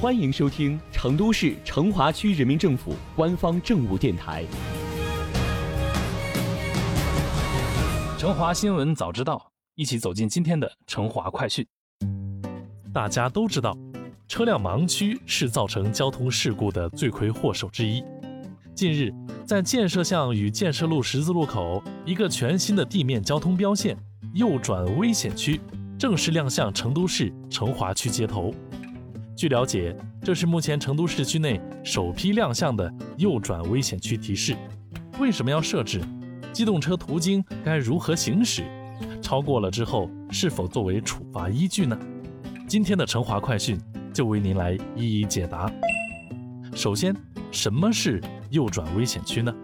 欢迎收听成都市成华区人民政府官方政务电台《成华新闻早知道》，一起走进今天的成华快讯。大家都知道，车辆盲区是造成交通事故的罪魁祸首之一。近日，在建设巷与建设路十字路口，一个全新的地面交通标线“右转危险区”正式亮相成都市成华区街头。据了解，这是目前成都市区内首批亮相的右转危险区提示。为什么要设置？机动车途经该如何行驶？超过了之后是否作为处罚依据呢？今天的成华快讯就为您来一一解答。首先，什么是右转危险区呢？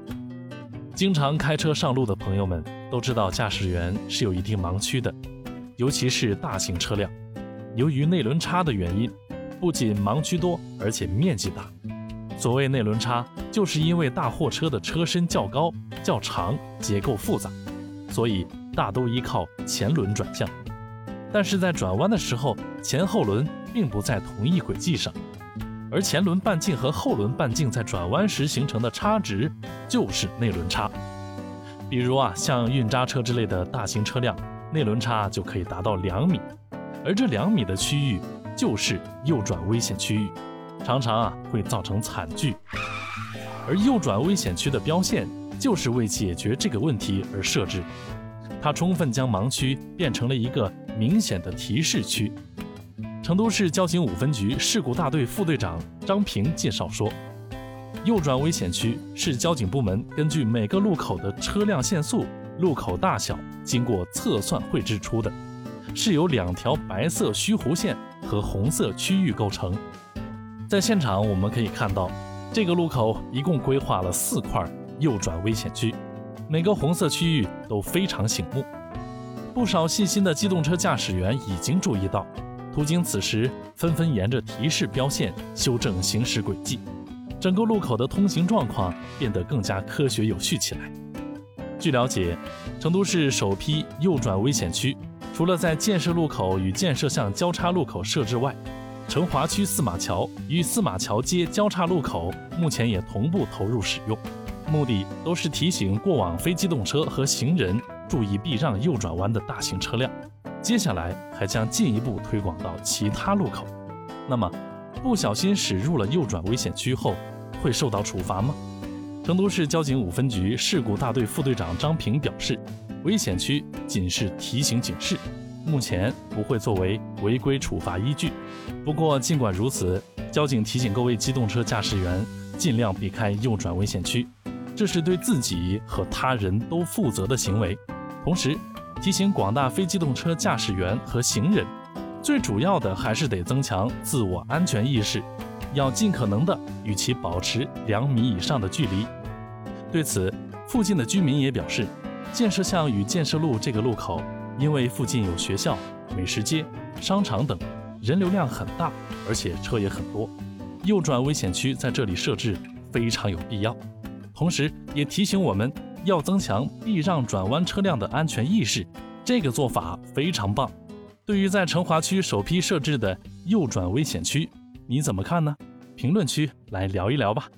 经常开车上路的朋友们都知道，驾驶员是有一定盲区的，尤其是大型车辆，由于内轮差的原因，不仅盲区多，而且面积大。所谓内轮差，就是因为大货车的车身较高、较长，结构复杂，所以大都依靠前轮转向。但是在转弯的时候，前后轮并不在同一轨迹上，而前轮半径和后轮半径在转弯时形成的差值就是内轮差。比如啊，像运渣车之类的大型车辆，内轮差就可以达到两米，而这两米的区域就是右转危险区域。常常啊会造成惨剧，而右转危险区的标线就是为解决这个问题而设置，它充分将盲区变成了一个明显的提示区。成都市交警五分局事故大队副队长张平介绍说，右转危险区是交警部门根据每个路口的车辆限速、路口大小经过测算绘制出的，是由两条白色虚弧线和红色区域构成。在现场我们可以看到，这个路口一共规划了四块右转危险区，每个红色区域都非常醒目。不少细心的机动车驾驶员已经注意到，途经此时纷纷沿着提示标线修正行驶轨迹，整个路口的通行状况变得更加科学有序起来。据了解，成都市首批右转危险区，除了在建设路口与建设巷交叉路口设置外，成华区四马桥与四马桥街交叉路口目前也同步投入使用，目的都是提醒过往非机动车和行人注意避让右转弯的大型车辆。接下来还将进一步推广到其他路口。那么，不小心驶入了右转危险区后，会受到处罚吗？成都市交警五分局事故大队副队长张平表示，危险区仅是提醒警示。目前不会作为违规处罚依据。不过，尽管如此，交警提醒各位机动车驾驶员尽量避开右转危险区，这是对自己和他人都负责的行为。同时，提醒广大非机动车驾驶员和行人，最主要的还是得增强自我安全意识，要尽可能的与其保持两米以上的距离。对此，附近的居民也表示，建设巷与建设路这个路口。因为附近有学校、美食街、商场等，人流量很大，而且车也很多，右转危险区在这里设置非常有必要。同时，也提醒我们要增强避让转弯车辆的安全意识，这个做法非常棒。对于在成华区首批设置的右转危险区，你怎么看呢？评论区来聊一聊吧。